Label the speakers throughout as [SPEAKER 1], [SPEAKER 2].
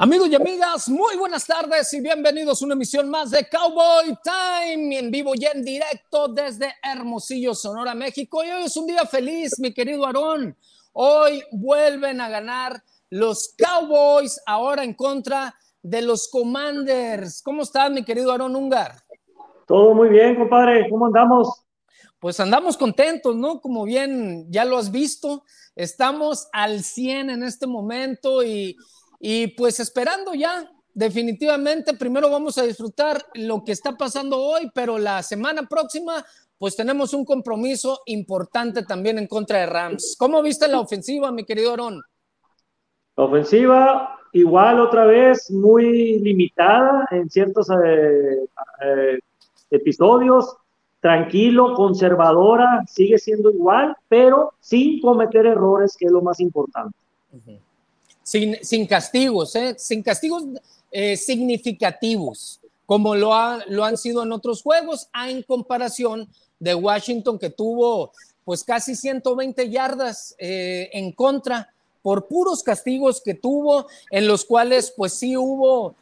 [SPEAKER 1] Amigos y amigas, muy buenas tardes y bienvenidos a una emisión más de Cowboy Time en vivo y en directo desde Hermosillo, Sonora, México. Y hoy es un día feliz, mi querido Aarón. Hoy vuelven a ganar los Cowboys ahora en contra de los Commanders. ¿Cómo estás, mi querido Aarón Ungar?
[SPEAKER 2] Todo muy bien, compadre. ¿Cómo andamos?
[SPEAKER 1] Pues andamos contentos, ¿no? Como bien ya lo has visto, estamos al 100 en este momento y y pues esperando ya, definitivamente, primero vamos a disfrutar lo que está pasando hoy, pero la semana próxima, pues tenemos un compromiso importante también en contra de Rams. ¿Cómo viste la ofensiva, mi querido?
[SPEAKER 2] La ofensiva, igual otra vez, muy limitada en ciertos eh, eh, episodios, tranquilo, conservadora, sigue siendo igual, pero sin cometer errores, que es lo más importante
[SPEAKER 1] sin, castigos, ¿eh? sin castigos eh, significativos, como lo, lo han sido en otros juegos, a en comparación de Washington, que tuvo pues casi 120 yardas eh, en contra por puros castigos que tuvo, en los cuales pues sí hubo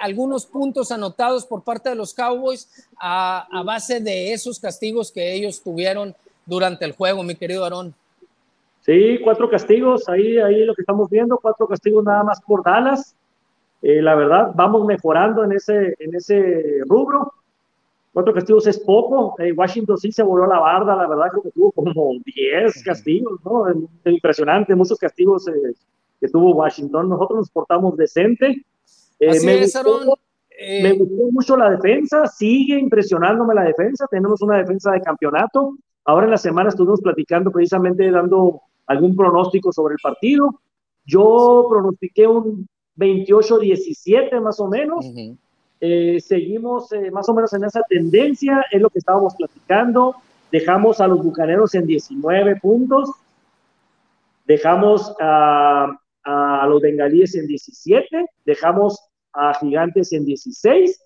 [SPEAKER 1] algunos puntos anotados por parte de los Cowboys a, a, base de esos castigos que ellos tuvieron durante el juego, mi querido Aarón.
[SPEAKER 2] Sí, cuatro castigos, ahí, ahí lo que estamos viendo, cuatro castigos nada más por Dallas. Eh, la verdad, vamos mejorando en ese, en ese rubro. Cuatro castigos es poco. Eh, Washington sí se volvió a la barda, la verdad creo que tuvo como diez castigos, ¿no? Impresionante, muchos castigos eh, que tuvo Washington. Nosotros nos portamos decente. me, gustó, me gustó mucho la defensa, sigue impresionándome la defensa. Tenemos una defensa de campeonato. Ahora en la semana estuvimos platicando precisamente dando algún pronóstico sobre el partido. Yo pronostiqué un 28-17 más o menos. Eh, seguimos eh, más o menos en esa tendencia, es lo que estábamos platicando. Dejamos a los Bucaneros en 19 puntos. Dejamos a, a los Bengalíes en 17. Dejamos a Gigantes en 16.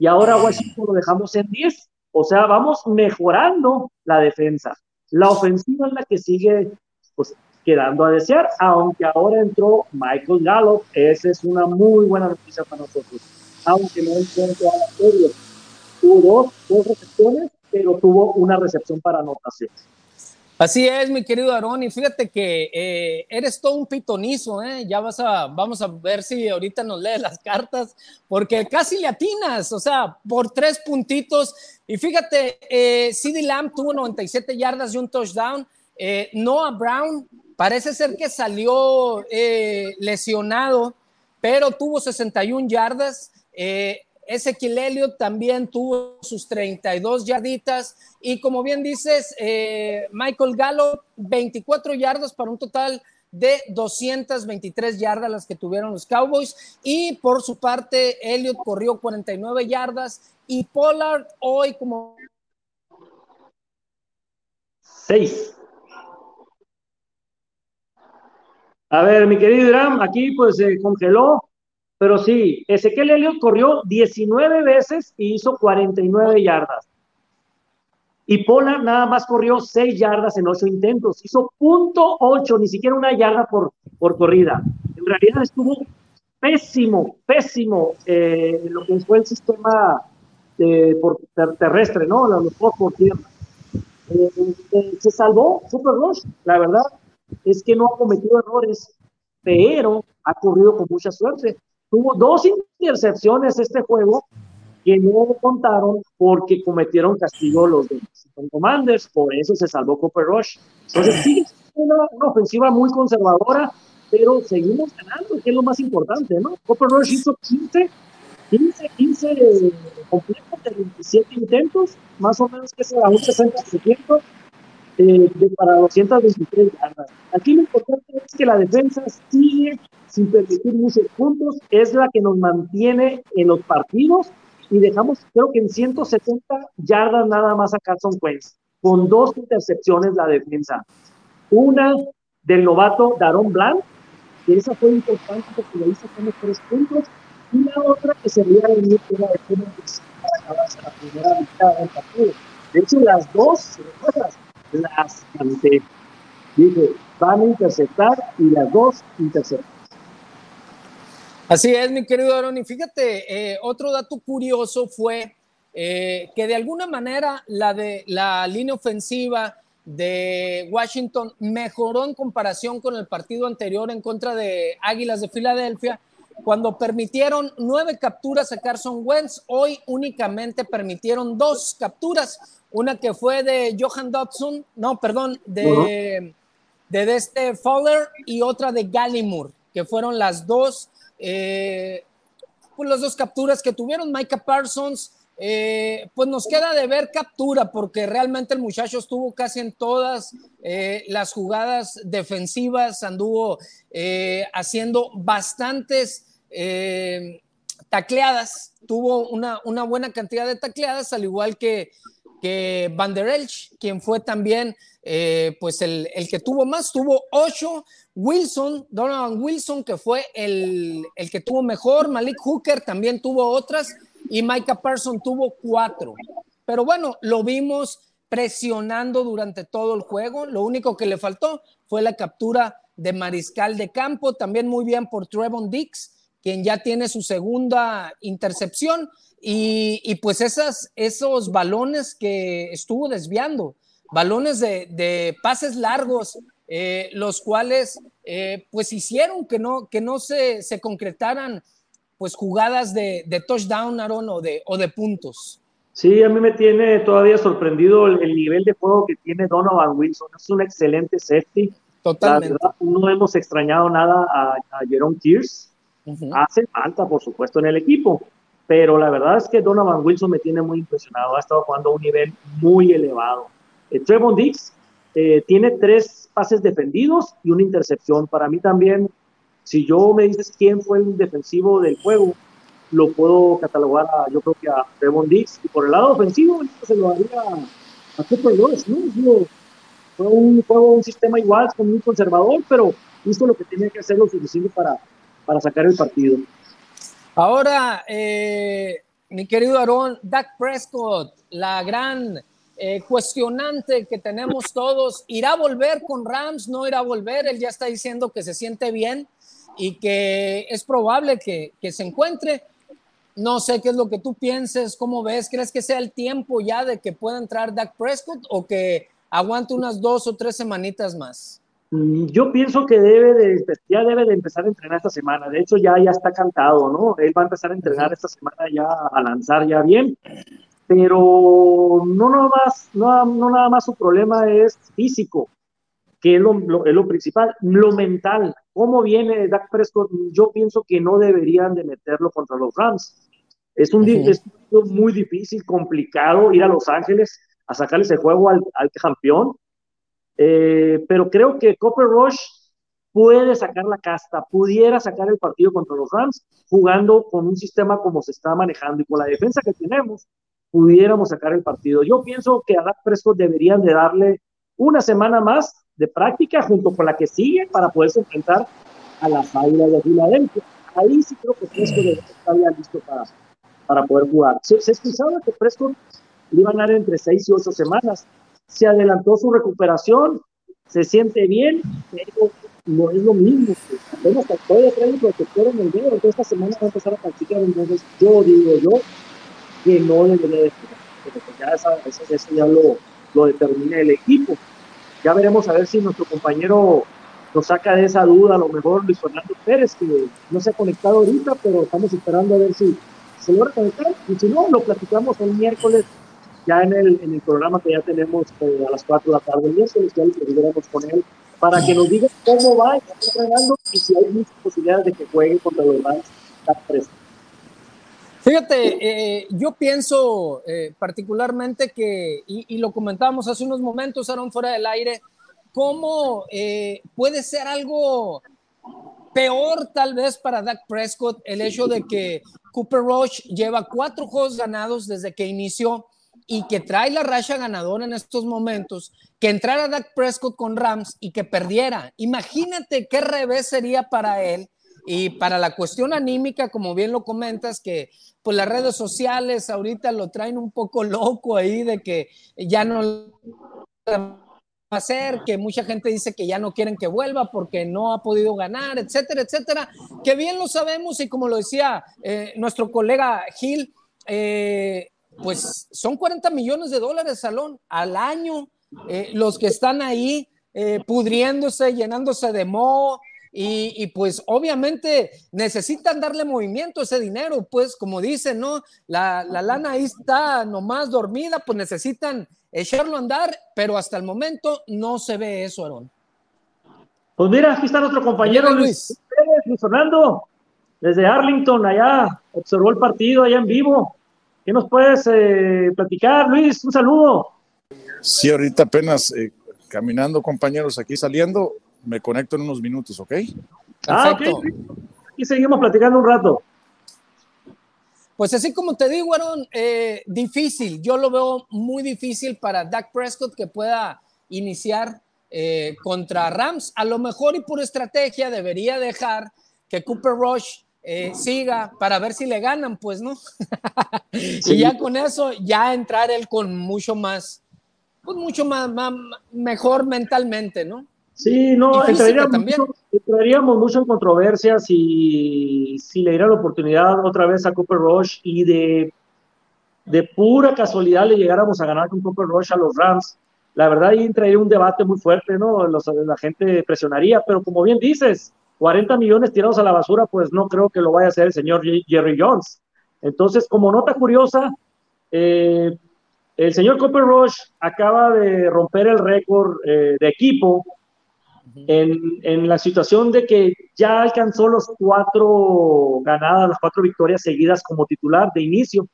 [SPEAKER 2] Y ahora Washington lo dejamos en 10. O sea, vamos mejorando la defensa. La ofensiva es la que sigue pues quedando a desear, aunque ahora entró Michael Gallup, esa es una muy buena noticia para nosotros, aunque no entró en toda la serie. Tuvo dos, recepciones, pero tuvo una recepción para anotación.
[SPEAKER 1] Así es, mi querido Aarón, y fíjate que eh, eres todo un pitonizo, ¿eh? Ya vas a, vamos a ver si ahorita nos lees las cartas, porque casi le atinas, o sea, por tres puntitos. Y fíjate, eh, CD Lamb tuvo 97 yardas y un touchdown, eh, Noah Brown parece ser que salió eh, lesionado, pero tuvo 61 yardas. Eh, Ezequiel Elliott también tuvo sus 32 yarditas. Y como bien dices, eh, Michael Gallo, 24 yardas para un total de 223 yardas las que tuvieron los Cowboys. Y por su parte, Elliott corrió 49 yardas y Pollard hoy como...
[SPEAKER 2] Seis. A ver, mi querido Irán, aquí pues se congeló, pero sí, Ezequiel Elliott corrió 19 veces y hizo 49 yardas. Y Pola nada más corrió 6 yardas en 8 intentos, hizo punto 8, ni siquiera una yarda por, por corrida. En realidad estuvo pésimo, pésimo eh, lo que fue el sistema eh, terrestre, ¿no? Los por tierra. Eh, eh, se salvó Super Rush, la verdad, es que no ha cometido errores, pero ha corrido con mucha suerte. Tuvo dos intercepciones este juego que no contaron porque cometieron castigo los de Commanders, por eso se salvó Copper Rush. Entonces, sí, es una, ofensiva muy conservadora, pero seguimos ganando, que es lo más importante, ¿no? Copper Rush hizo 15, 15, 15 completos de 27 intentos, más o menos que será un 60% eh, de, para 223 yardas. Aquí lo importante es que la defensa sigue sin permitir muchos puntos, es la que nos mantiene en los partidos y dejamos, creo que en 170 yardas nada más a Carson Wentz, con dos intercepciones la defensa. Una del novato Daron Blanc, que esa fue importante porque le hizo como tres puntos, y la otra que se veía venir era de para acabarse la primera mitad del partido. De hecho, las dos, recuerdas, las canté. Dije, van a interceptar y las dos interceptan.
[SPEAKER 1] Así es, mi querido Aaron. Y fíjate, eh, otro dato curioso fue eh, que de alguna manera la, de, la línea ofensiva de Washington mejoró en comparación con el partido anterior en contra de Águilas de Filadelfia, cuando permitieron nueve capturas a Carson Wentz, hoy únicamente permitieron dos capturas, una que fue de Johan Dodson, no, perdón, de, de, este Fowler y otra de Gallimore, que fueron las dos, eh, pues las dos capturas que tuvieron Micah Parsons. Eh, pues nos queda de ver captura, porque realmente el muchacho estuvo casi en todas eh, las jugadas defensivas, anduvo eh, haciendo bastantes tacleadas, tuvo una, una, buena cantidad de tacleadas, al igual que, que Van der Elch, quien fue también pues el, el, que tuvo más, tuvo ocho. Wilson, Donovan Wilson, que fue el, el que tuvo mejor, Malik Hooker también tuvo otras y Micah Person tuvo cuatro. Pero bueno, lo vimos presionando durante todo el juego. Lo único que le faltó fue la captura de mariscal de campo, también muy bien por Trevon Dix, quien ya tiene su segunda intercepción. Y, pues esas, esos balones que estuvo desviando, balones de, pases largos, eh, los cuales eh, pues hicieron que no, que no se, se concretaran pues jugadas de, touchdown, Aaron, o de, o de puntos.
[SPEAKER 2] Sí, a mí me tiene todavía sorprendido el, nivel de juego que tiene Donovan Wilson. Es un excelente safety. Totalmente. no hemos extrañado nada a, Jerome Kears. Hace falta, por supuesto, en el equipo. Pero la verdad es que Donovan Wilson me tiene muy impresionado. Ha estado jugando a un nivel muy elevado. Eh, Trevon Dix eh, tiene tres pases defendidos y una intercepción. Para mí también si yo me dices quién fue el defensivo del juego, lo puedo catalogar a, yo creo que a Devon Dix. Y por el lado ofensivo, se lo haría a Cooper Lewis, ¿no? Fue un juego, un sistema igual, muy conservador, pero hizo lo que tenía que hacer lo suficiente para, para sacar el partido.
[SPEAKER 1] Ahora, eh, mi querido Aaron, Dak Prescott, la gran eh, cuestionante que tenemos todos, ¿irá a volver con Rams? ¿No irá a volver? Él ya está diciendo que se siente bien y que es probable que, que, se encuentre. No sé qué es lo que tú pienses, cómo ves, ¿crees que sea el tiempo ya de que pueda entrar Dak Prescott o que aguante unas dos o tres semanitas más?
[SPEAKER 2] Mm, yo pienso que debe de, ya debe de empezar a entrenar esta semana. De hecho, ya, ya está cantado, ¿no? Él va a empezar a entrenar esta semana ya a lanzar ya bien. Pero no nada más, no, no nada más su problema es físico que es lo, es lo, principal, lo mental. ¿Cómo viene Dak Prescott? Yo pienso que no deberían de meterlo contra los Rams. Es un, es muy difícil, complicado ir a Los Ángeles a sacarles el juego al, al campeón. Eh, pero creo que Copper Rush puede sacar la casta, pudiera sacar el partido contra los Rams jugando con un sistema como se está manejando y con la defensa que tenemos, pudiéramos sacar el partido. Yo pienso que a Dak Prescott deberían de darle una semana más de práctica junto con la que sigue para poderse enfrentar a las Águilas de Filadelfia. Ahí sí creo que Prescott está ya listo para, para poder jugar. Se, se escuchaba que Prescott iba a ganar entre seis y ocho semanas. Se adelantó su recuperación, se siente bien, pero no es lo mismo. Apenas todavía trae el protector en el dedo, entonces esta semana va a empezar a practicar. Entonces yo digo yo que no debería de porque ya esa, eso ya lo, lo determina el equipo. Ya veremos a ver si nuestro compañero nos saca de esa duda, a lo mejor Luis Fernando Pérez, que no se ha conectado ahorita, pero estamos esperando a ver si se logra conectar. Y si no, lo platicamos el miércoles, ya en el, en el programa que ya tenemos eh, a las 4 de la tarde, el miércoles, ya lo con él, para que nos diga cómo va, y si hay muchas posibilidades de que juegue contra los demás.
[SPEAKER 1] Fíjate, eh, yo pienso eh, particularmente que, y, lo comentábamos hace unos momentos, Aaron, fuera del aire, cómo eh, puede ser algo peor tal vez para Dak Prescott el hecho de que Cooper Rush lleva cuatro juegos ganados desde que inició y que trae la racha ganadora en estos momentos, que entrara Dak Prescott con Rams y que perdiera. Imagínate qué revés sería para él y para la cuestión anímica, como bien lo comentas, que pues las redes sociales ahorita lo traen un poco loco ahí de que ya no a ser, que mucha gente dice que ya no quieren que vuelva porque no ha podido ganar, etcétera, etcétera, que bien lo sabemos y como lo decía eh, nuestro colega Gil, eh, pues son 40 millones de dólares, Salón, al año, eh, los que están ahí pudriéndose, llenándose de moho, y, pues obviamente necesitan darle movimiento a ese dinero, pues como dicen, ¿no? La, la lana ahí está nomás dormida, pues necesitan echarlo a andar, pero hasta el momento no se ve eso, Aaron.
[SPEAKER 2] Pues mira, aquí está nuestro compañero Luis, Luis, Fernando, desde Arlington, allá, observó el partido allá en vivo. ¿Qué nos puedes eh, platicar, Luis? Un saludo.
[SPEAKER 3] Sí, ahorita apenas eh, caminando, compañeros, aquí saliendo, me conecto en unos minutos, ¿ok?
[SPEAKER 2] Ah, ok. Y seguimos platicando un rato.
[SPEAKER 1] Pues así como te digo, Aaron, eh, difícil. Yo lo veo muy difícil para Dak Prescott que pueda iniciar eh, contra Rams. A lo mejor y por estrategia debería dejar que Cooper Rush eh, siga para ver si le ganan, pues, ¿no? y ya con eso, ya entrar él con mucho más, pues mucho más mejor mentalmente, ¿no?
[SPEAKER 2] Sí, no, entraríamos mucho, entraríamos mucho, en controversia si, si le diera la oportunidad otra vez a Cooper Rush y de, de pura casualidad le llegáramos a ganar con Cooper Rush a los Rams. La verdad, ahí entraría un debate muy fuerte, ¿no? la gente presionaría, pero como bien dices, 40 millones tirados a la basura, pues no creo que lo vaya a hacer el señor Jerry Jones. Entonces, como nota curiosa, eh, el señor Cooper Rush acaba de romper el récord eh, de equipo en, la situación de que ya alcanzó los cuatro ganadas, las cuatro victorias seguidas como titular de inicio.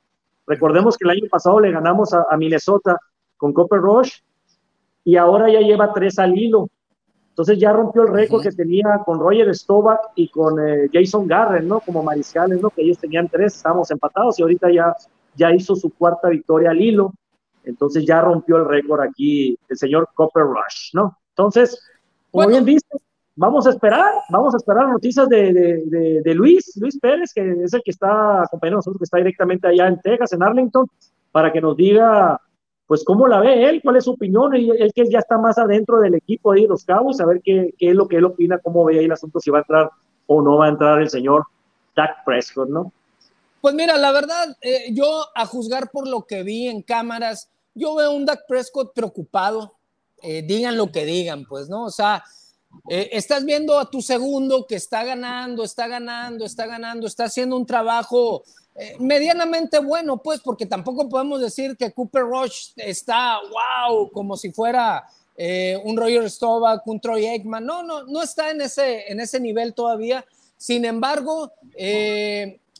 [SPEAKER 2] Recordemos que el año pasado le ganamos a, Minnesota con Copper Rush y ahora ya lleva tres al hilo. Entonces ya rompió el récord que tenía con Roger Stovak y con eh, Jason Garren, ¿no? Como mariscales, ¿no? Que ellos tenían tres, estábamos empatados y ahorita ya, ya hizo su cuarta victoria al hilo. Entonces ya rompió el récord aquí el señor Copper Rush, ¿no? Entonces, como bien viste, vamos a esperar, vamos a esperar noticias de, de, Luis, Luis Pérez, que es el que está acompañando a nosotros, que está directamente allá en Texas, en Arlington, para que nos diga, pues, cómo la ve él, cuál es su opinión, y él que ya está más adentro del equipo de los Cabos, a ver qué, qué, es lo que él opina, cómo ve ahí el asunto, si va a entrar o no va a entrar el señor Dak Prescott, ¿no?
[SPEAKER 1] Pues mira, la verdad, eh, yo a juzgar por lo que vi en cámaras, yo veo un Dak Prescott preocupado, eh, digan lo que digan, pues, ¿no? O sea, eh, estás viendo a tu segundo que está ganando, está ganando, está ganando, está haciendo un trabajo eh, medianamente bueno, pues, porque tampoco podemos decir que Cooper Rush está, wow, como si fuera un Roger Staubach, un Troy Aikman. No, no, no está en ese, en ese nivel todavía. Sin embargo,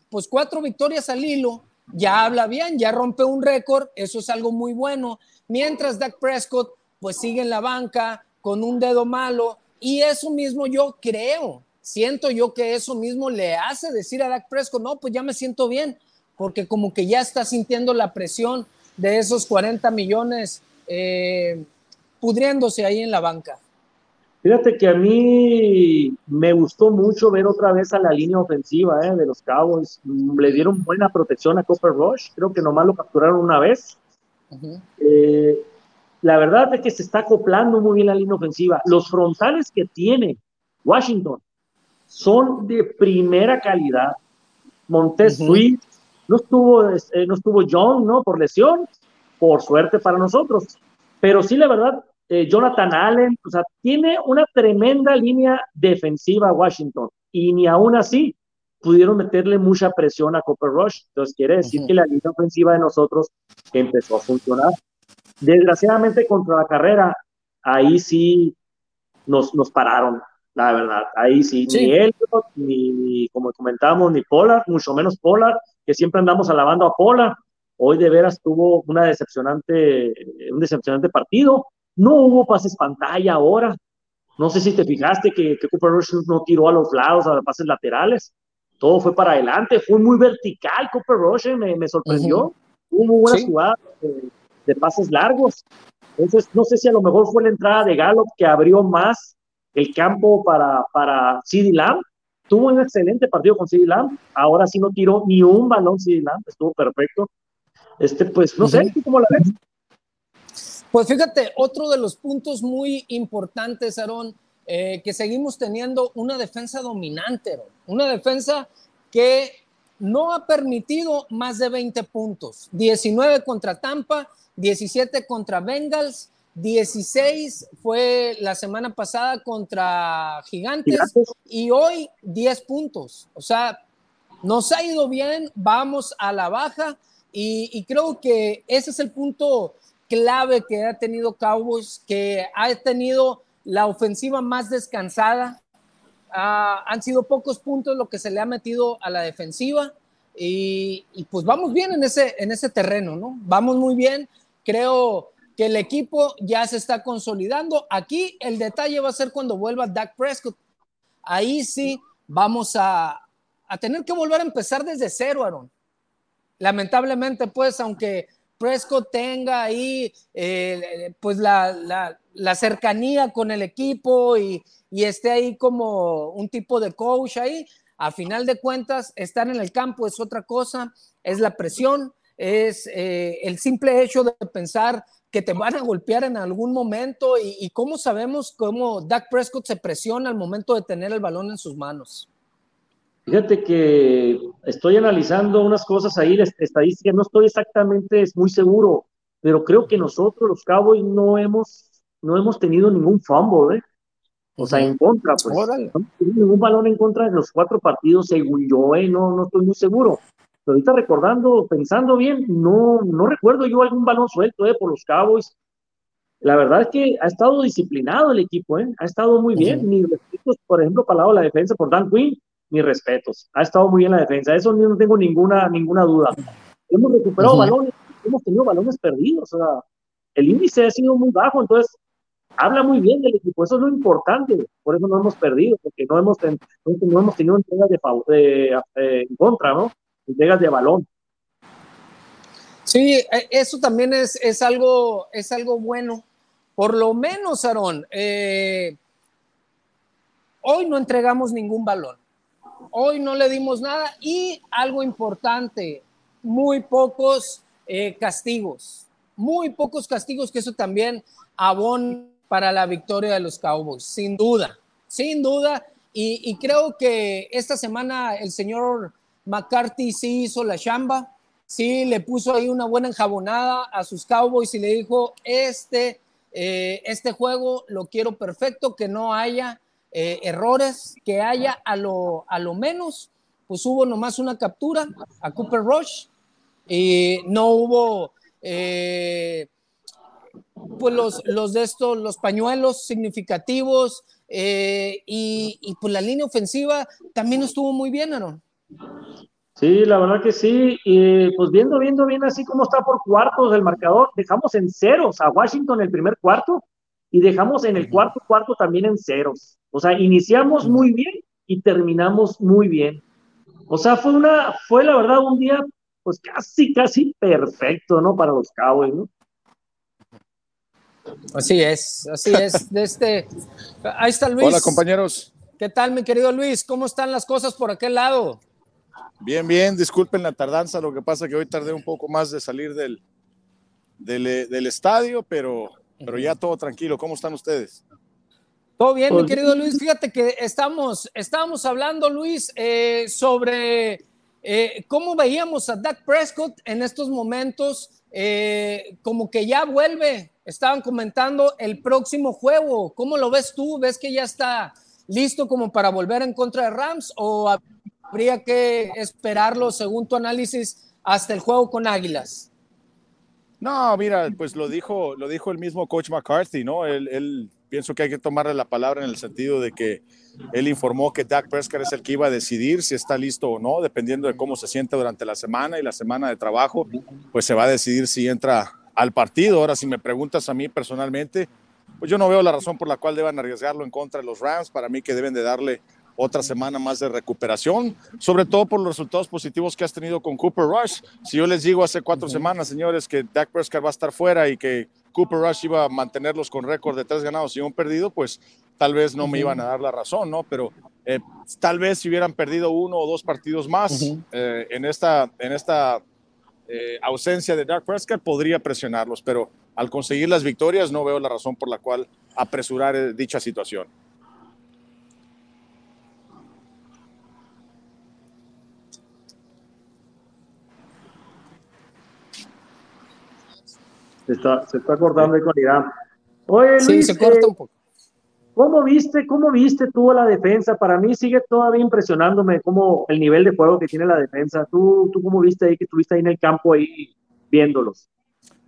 [SPEAKER 1] pues cuatro victorias al hilo, ya habla bien, ya rompe un récord, eso es algo muy bueno. Mientras Dak Prescott pues sigue en la banca con un dedo malo y eso mismo yo creo, siento yo que eso mismo le hace decir a Dak Prescott, no, pues ya me siento bien, porque como que ya está sintiendo la presión de esos 40 millones eh, pudriéndose ahí en la banca.
[SPEAKER 2] Fíjate que a mí me gustó mucho ver otra vez a la línea ofensiva eh, de los Cowboys. Le dieron buena protección a Copper Rush. Creo que nomás lo capturaron una vez la verdad es que se está acoplando muy bien la línea ofensiva. Los frontales que tiene Washington son de primera calidad. Montes Sweet, no estuvo, eh, no estuvo John, ¿no? Por lesión, por suerte para nosotros. Pero sí, la verdad, eh, Jonathan Allen, o sea, tiene una tremenda línea defensiva Washington y ni aún así pudieron meterle mucha presión a Copper Rush. Entonces quiere decir que la línea ofensiva de nosotros empezó a funcionar. Desgraciadamente contra la carrera, ahí sí nos, nos pararon, la verdad. Ahí sí, ni él, ni, como comentábamos, ni Polar, mucho menos Polar, que siempre andamos alabando a Polar. Hoy de veras tuvo una decepcionante, un decepcionante partido. No hubo pases pantalla ahora. No sé si te fijaste que, que Cooper Rush no tiró a los lados, a los pases laterales. Todo fue para adelante. Fue muy vertical Cooper Rush, eh, me, me sorprendió. Hubo buenas jugadas de pases largos. Entonces, no sé si a lo mejor fue la entrada de Gallup que abrió más el campo para, para CD Lamb. Tuvo un excelente partido con CD Lamb. Ahora sí no tiró ni un balón CD Lamb. Estuvo perfecto. Este, pues, no sé, cómo la ves?
[SPEAKER 1] Pues fíjate, otro de los puntos muy importantes, Aaron, eh, que seguimos teniendo una defensa dominante, una defensa que no ha permitido más de 20 puntos. 19 contra Tampa, 17 contra Bengals, 16 fue la semana pasada contra Gigantes, y hoy 10 puntos. O sea, nos ha ido bien, vamos a la baja y, creo que ese es el punto clave que ha tenido Cowboys, que ha tenido la ofensiva más descansada. Ah, han sido pocos puntos lo que se le ha metido a la defensiva y, pues vamos bien en ese, en ese terreno, ¿no? Vamos muy bien. Creo que el equipo ya se está consolidando. Aquí el detalle va a ser cuando vuelva Dak Prescott. Ahí sí vamos a, a tener que volver a empezar desde cero, Aaron. Lamentablemente, pues, aunque Prescott tenga ahí eh, pues la, cercanía con el equipo y, esté ahí como un tipo de coach ahí, a final de cuentas, estar en el campo es otra cosa, es la presión, es eh, el simple hecho de pensar que te van a golpear en algún momento y, y cómo sabemos cómo Dak Prescott se presiona al momento de tener el balón en sus manos.
[SPEAKER 2] Fíjate que estoy analizando unas cosas ahí, estadísticas, no estoy exactamente muy seguro, pero creo que nosotros los Cowboys no hemos, no hemos tenido ningún fumble, ¿eh? O sea, en contra, pues. No hemos tenido ningún balón en contra de los cuatro partidos, según yo, ¿eh? No, no estoy muy seguro. Pero ahorita recordando, pensando bien, no, no recuerdo yo algún balón suelto, ¿eh? Por los Cowboys. La verdad es que ha estado disciplinado el equipo, ¿eh? Ha estado muy bien. Mis respetos, por ejemplo, para de la defensa por Dan Quinn mis respetos. Ha estado muy bien la defensa, eso no tengo ninguna, ninguna duda. Hemos recuperado balones, hemos tenido balones perdidos, o sea, el índice ha sido muy bajo, entonces habla muy bien del equipo, eso es lo importante, por eso no hemos perdido, porque no hemos, no hemos tenido entregas de, de eh, en contra, ¿no? Entregas de balón.
[SPEAKER 1] Sí, e, eso también es, es, algo, es algo bueno. Por lo menos, Aarón, eh, hoy no entregamos ningún balón hoy no le dimos nada y algo importante, muy pocos eh, castigos, muy pocos castigos que eso también abona para la victoria de los Cowboys, sin duda, sin duda. Y, creo que esta semana el señor McCarthy sí hizo la chamba, sí le puso ahí una buena enjabonada a sus Cowboys y le dijo, este, eh, este juego lo quiero perfecto, que no haya eh, errores que haya a lo, a lo menos, pues hubo nomás una captura a Cooper Rush y no hubo eh, pues los, los de estos, los pañuelos significativos eh, y, pues la línea ofensiva también estuvo muy bien, Aaron.
[SPEAKER 2] Sí, la verdad que sí. Y pues viendo, viendo bien así como está por cuartos del marcador, dejamos en ceros a Washington el primer cuarto y dejamos en el cuarto cuarto también en ceros. O sea, iniciamos muy bien y terminamos muy bien. O sea, fue una, fue la verdad un día, pues casi, casi perfecto, ¿no? Para los Cowboys, ¿no?
[SPEAKER 1] Así es, así es. De este, ahí está Luis.
[SPEAKER 3] Hola, compañeros.
[SPEAKER 1] ¿Qué tal, mi querido Luis? ¿Cómo están las cosas por aquel lado?
[SPEAKER 3] Bien, bien. Disculpen la tardanza. Lo que pasa es que hoy tardé un poco más de salir del, del, del estadio, pero, pero ya todo tranquilo. ¿Cómo están ustedes?
[SPEAKER 1] Todo bien, mi pues querido Luis. Fíjate que estamos, estábamos hablando, Luis, eh, sobre eh, cómo veíamos a Dak Prescott en estos momentos, eh, como que ya vuelve. Estaban comentando el próximo juego. ¿Cómo lo ves tú? ¿Ves que ya está listo como para volver en contra de Rams o habría que esperarlo, según tu análisis, hasta el juego con Águilas?
[SPEAKER 3] No, mira, pues lo dijo, lo dijo el mismo coach McCarthy, ¿no? Él, él pienso que hay que tomarle la palabra en el sentido de que él informó que Dak Prescott es el que iba a decidir si está listo o no, dependiendo de cómo se siente durante la semana y la semana de trabajo, pues se va a decidir si entra al partido. Ahora, si me preguntas a mí personalmente, pues yo no veo la razón por la cual deban arriesgarlo en contra de los Rams. Para mí que deben de darle otra semana más de recuperación, sobre todo por los resultados positivos que has tenido con Cooper Rush. Si yo les digo hace cuatro semanas, señores, que Dak Prescott va a estar fuera y que Cooper Rush iba a mantenerlos con récord de tres ganados y un perdido, pues tal vez no me iban a dar la razón, ¿no? Pero eh, tal vez si hubieran perdido uno o dos partidos más eh, en, esta, en esta eh, ausencia de Dak Prescott podría presionarlos, pero al conseguir las victorias no veo la razón por la cual apresurar eh, dicha situación.
[SPEAKER 2] Se está, se está cortando con Irán. Oye,
[SPEAKER 1] sí,
[SPEAKER 2] Luis,
[SPEAKER 1] se corta
[SPEAKER 2] eh,
[SPEAKER 1] un poco.
[SPEAKER 2] ¿Cómo viste, cómo viste tú a la defensa? Para mí sigue todavía impresionándome cómo el nivel de juego que tiene la defensa. ¿Tú, tú cómo viste ahí que estuviste ahí en el campo ahí viéndolos?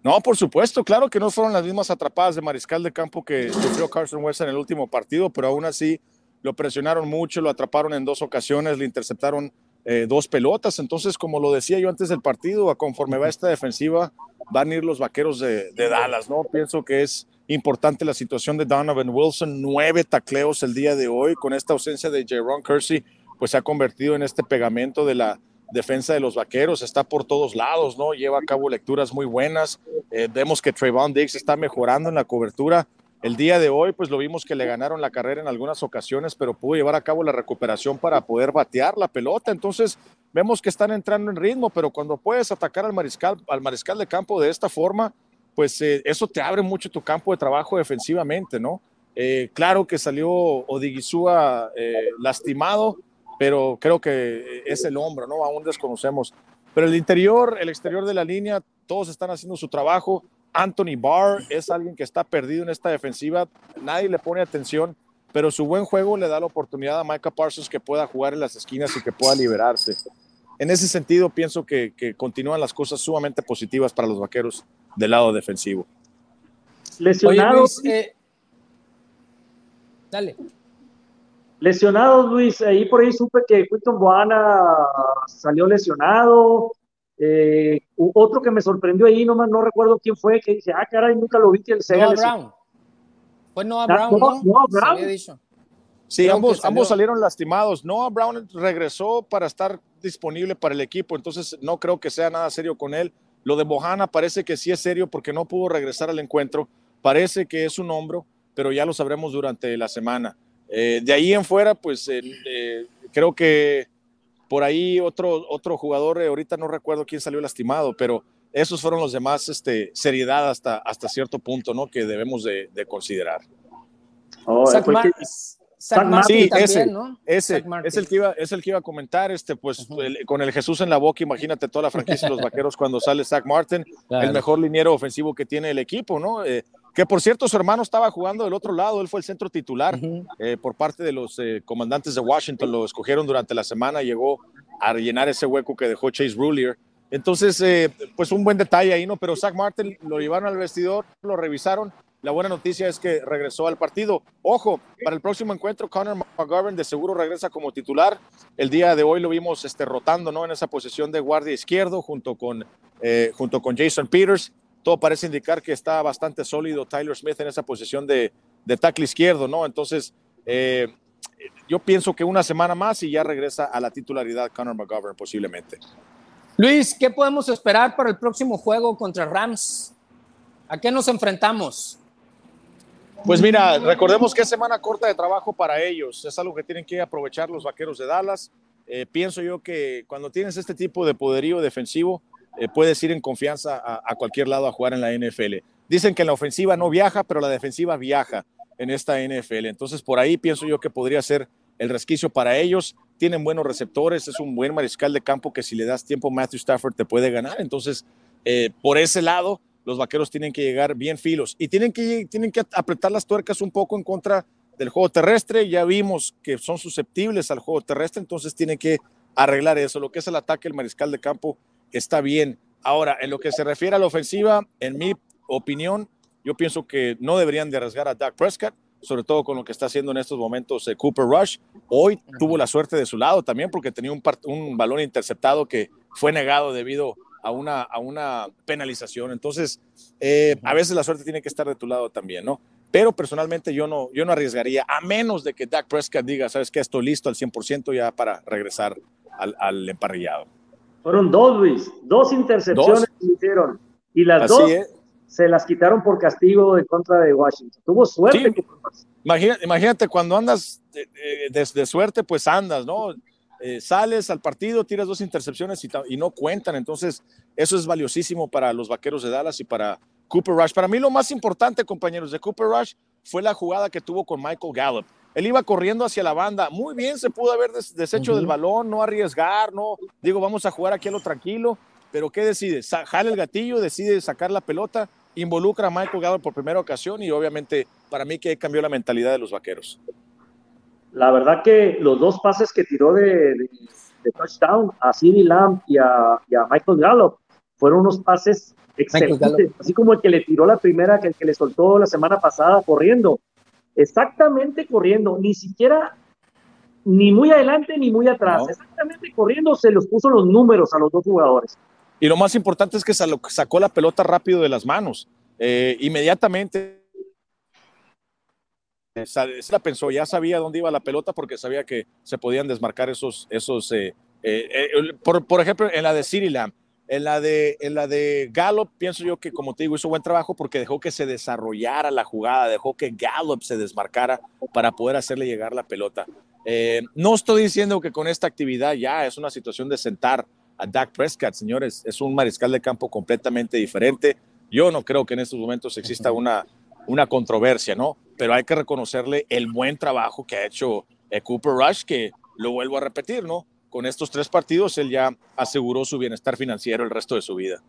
[SPEAKER 3] No, por supuesto, claro que no fueron las mismas atrapadas de mariscal de campo que sufrió Carson Wentz en el último partido, pero aún así lo presionaron mucho, lo atraparon en dos ocasiones, le interceptaron eh, dos pelotas. Entonces, como lo decía yo antes del partido, a conforme va esta defensiva, van a ir los vaqueros de, de Dallas, ¿no? Pienso que es importante la situación de Donovan Wilson, nueve tacleos el día de hoy, con esta ausencia de Jaron Kersey, pues se ha convertido en este pegamento de la defensa de los vaqueros, está por todos lados, ¿no? Lleva a cabo lecturas muy buenas, eh, vemos que Trayvon Diggs está mejorando en la cobertura. El día de hoy, pues lo vimos que le ganaron la carrera en algunas ocasiones, pero pudo llevar a cabo la recuperación para poder batear la pelota. Entonces, vemos que están entrando en ritmo, pero cuando puedes atacar al mariscal, al mariscal de campo de esta forma, pues eh, eso te abre mucho tu campo de trabajo defensivamente, ¿no? Eh, claro que salió Odigizua eh, lastimado, pero creo que es el hombro, ¿no? Aún desconocemos. Pero el interior, el exterior de la línea, todos están haciendo su trabajo. Anthony Barr es alguien que está perdido en esta defensiva, nadie le pone atención, pero su buen juego le da la oportunidad a Micah Parsons que pueda jugar en las esquinas y que pueda liberarse. En ese sentido, pienso que, que continúan las cosas sumamente positivas para los vaqueros del lado defensivo.
[SPEAKER 2] Lesionado.
[SPEAKER 1] Oye, Luis, eh, dale.
[SPEAKER 2] Lesionados, Luis, ahí por ahí supe que Quinton Boana salió lesionado. Eh, otro que me sorprendió ahí, no, no recuerdo quién fue, que dije, ah, caray, nunca lo vi que el Sega
[SPEAKER 1] Noah. Brown. Fue Noah
[SPEAKER 2] Ah,
[SPEAKER 1] Brown,
[SPEAKER 2] Noah-
[SPEAKER 1] ¿no?
[SPEAKER 2] Noah Brown.
[SPEAKER 1] dicho.
[SPEAKER 3] Sí,
[SPEAKER 1] Creo
[SPEAKER 3] ambos,
[SPEAKER 1] salió.
[SPEAKER 3] ambos salieron lastimados. Noah Brown regresó para estar disponible para el equipo, entonces no creo que sea nada serio con él. Lo de Bohana parece que sí es serio porque no pudo regresar al encuentro. Parece que es un hombro, pero ya lo sabremos durante la semana. Eh, de ahí en fuera, pues eh, eh, creo que por ahí otro, otro jugador, eh, ahorita no recuerdo quién salió lastimado, pero esos fueron los demás, este, seriedad hasta, hasta cierto punto, ¿no? Que debemos de, de considerar.
[SPEAKER 2] Oh,
[SPEAKER 1] Zach Martin
[SPEAKER 3] Sí,
[SPEAKER 1] también,
[SPEAKER 3] ese,
[SPEAKER 1] ¿no?
[SPEAKER 3] Ese es el que iba, es el que iba a comentar, este, pues
[SPEAKER 1] Ujú.
[SPEAKER 3] el- con el Jesús en la boca, imagínate toda la franquicia de los vaqueros cuando sale Zach Martin,
[SPEAKER 1] Claro.
[SPEAKER 3] el mejor liniero ofensivo que tiene el equipo, ¿no? Eh, que por cierto, su hermano estaba jugando del otro lado, él fue el centro titular
[SPEAKER 1] Ujú.
[SPEAKER 3] eh, por parte de los eh, comandantes de Washington, lo escogieron durante la semana, llegó a rellenar ese hueco que dejó Chase Rulier. Entonces, eh, pues un buen detalle ahí, ¿no? Pero Zach Martin lo llevaron al vestidor, lo revisaron. La buena noticia es que regresó al partido. Ojo, para el próximo encuentro, Connor McGovern de seguro regresa como titular. El día de hoy lo vimos este, rotando, ¿no? En esa posición de guardia izquierdo junto con, eh, junto con Jason Peters. Todo parece indicar que está bastante sólido Tyler Smith en esa posición de, de tackle izquierdo, ¿no? Entonces, eh, yo pienso que una semana más y ya regresa a la titularidad Connor McGovern posiblemente.
[SPEAKER 1] Luis, ¿qué podemos esperar para el próximo juego contra Rams? ¿A qué nos enfrentamos?
[SPEAKER 3] Pues mira, recordemos que es semana corta de trabajo para ellos. Es algo que tienen que aprovechar los vaqueros de Dallas. Eh, pienso yo que cuando tienes este tipo de poderío defensivo, eh, puedes ir en confianza a, cualquier lado a jugar en la NFL. Dicen que en la ofensiva no viaja, pero la defensiva viaja en esta NFL. Entonces, por ahí pienso yo que podría ser el resquicio para ellos. Tienen buenos receptores, es un buen mariscal de campo que si le das tiempo, Matthew Stafford te puede ganar. Entonces, eh, por ese lado, los vaqueros tienen que llegar bien filos y tienen que, tienen que apretar las tuercas un poco en contra del juego terrestre. Ya vimos que son susceptibles al juego terrestre, entonces tienen que arreglar eso. Lo que es el ataque, el mariscal de campo está bien. Ahora, en lo que se refiere a la ofensiva, en mi opinión, yo pienso que no deberían de arriesgar a Dak Prescott, sobre todo con lo que está haciendo en estos momentos eh, Cooper Rush. Hoy tuvo la suerte de su lado también porque tenía un, balón interceptado que fue negado debido a una, a una penalización. Entonces, eh, a veces la suerte tiene que estar de tu lado también, ¿no? Pero personalmente yo no, yo no arriesgaría, a menos de que Dak Prescott diga, sabes que estoy listo al 100% ya para regresar al, al emparrillado.
[SPEAKER 2] Fueron dos, Luis, dos intercepciones
[SPEAKER 3] Dos.
[SPEAKER 2] que hicieron. Y las
[SPEAKER 3] Así
[SPEAKER 2] dos
[SPEAKER 3] es.
[SPEAKER 2] se las quitaron por castigo en contra de Washington. Tuvo suerte.
[SPEAKER 3] Sí. Imagínate, cuando andas de, de- de suerte, pues andas, ¿no? eh, sales al partido, tiras dos intercepciones y, no cuentan. Entonces, eso es valiosísimo para los vaqueros de Dallas y para Cooper Rush. Para mí, lo más importante, compañeros, de Cooper Rush fue la jugada que tuvo con Michael Gallup. Él iba corriendo hacia la banda. Muy bien, se pudo haber deshecho del balón, no arriesgar, no. Digo, vamos a jugar aquí a lo tranquilo. Pero ¿qué decide? Jale el gatillo, decide sacar la pelota, involucra a Michael Gallup por primera ocasión y obviamente para mí que cambió la mentalidad de los vaqueros.
[SPEAKER 2] La verdad que los dos pases que tiró de, touchdown a CeeDee Lamb y a, Michael Gallup fueron unos pases excelentes, así como el que le tiró la primera, que el que le soltó la semana pasada corriendo, exactamente corriendo, ni siquiera ni muy adelante ni muy atrás, exactamente corriendo se los puso los números a los dos jugadores.
[SPEAKER 3] Y lo más importante es que sacó la pelota rápido de las manos. Eh, inmediatamente se la pensó, ya sabía dónde iba la pelota porque sabía que se podían desmarcar esos, esos eh, eh, por, por, ejemplo, en la de City en la de, en la de Gallup, pienso yo que, como te digo, hizo buen trabajo porque dejó que se desarrollara la jugada, dejó que Gallup se desmarcara para poder hacerle llegar la pelota. no estoy diciendo que con esta actividad ya es una situación de sentar a Dak Prescott, señores. Es un mariscal de campo completamente diferente. Yo no creo que en estos momentos exista una, una controversia, ¿no? Pero hay que reconocerle el buen trabajo que ha hecho eh, Cooper Rush, que lo vuelvo a repetir, ¿no? Con estos tres partidos él ya aseguró su bienestar financiero el resto de su vida.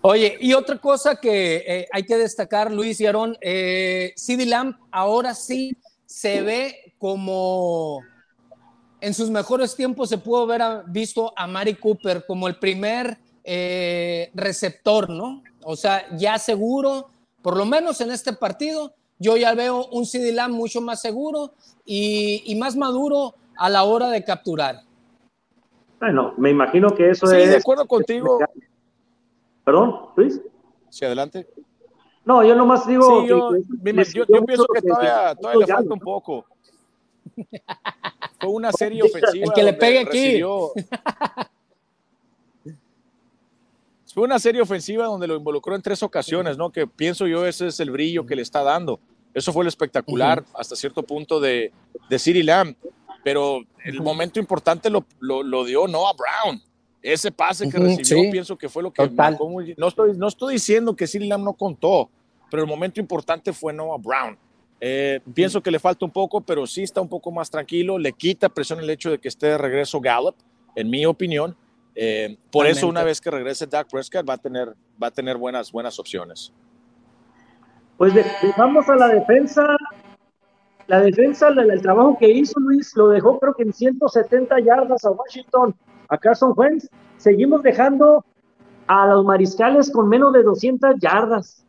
[SPEAKER 1] Oye, y otra cosa que eh, hay que destacar, Luis y Aarón, eh, CD Lamb ahora sí se ve como en sus mejores tiempos se pudo haber visto a Mari Cooper como el primer eh, receptor, ¿no? O sea, ya seguro, por lo menos en este partido, yo ya veo un CD Lamb mucho más seguro y, más maduro a la hora de capturar.
[SPEAKER 2] Bueno, me imagino que eso es.
[SPEAKER 3] Sí, de acuerdo contigo.
[SPEAKER 2] Perdón, Luis.
[SPEAKER 3] Sí, adelante.
[SPEAKER 2] No, yo nomás digo.
[SPEAKER 3] yo, pienso que todavía, todavía le falta un poco. Fue una serie ofensiva.
[SPEAKER 1] El que le pegue aquí.
[SPEAKER 3] Fue una serie ofensiva donde lo involucró en tres ocasiones, ¿no? Que pienso yo ese es el brillo que le está dando. Eso fue lo espectacular hasta cierto punto de, de City Lamb. Pero el momento importante lo, lo, dio Noah Brown. Ese pase que recibió, pienso que fue lo que no estoy, no estoy diciendo que City Lamb no contó, pero el momento importante fue Noah Brown. Eh, pienso que le falta un poco, pero sí está un poco más tranquilo. Le quita presión el hecho de que esté de regreso Gallup, en mi opinión. Eh, por eso, una vez que regrese Dak Prescott, va a tener, va a tener buenas, buenas opciones.
[SPEAKER 2] Pues vamos a la defensa. La defensa, el, trabajo que hizo Luis, lo dejó creo que en 170 yardas a Washington, a Carson Wentz. Seguimos dejando a los mariscales con menos de 200 yardas.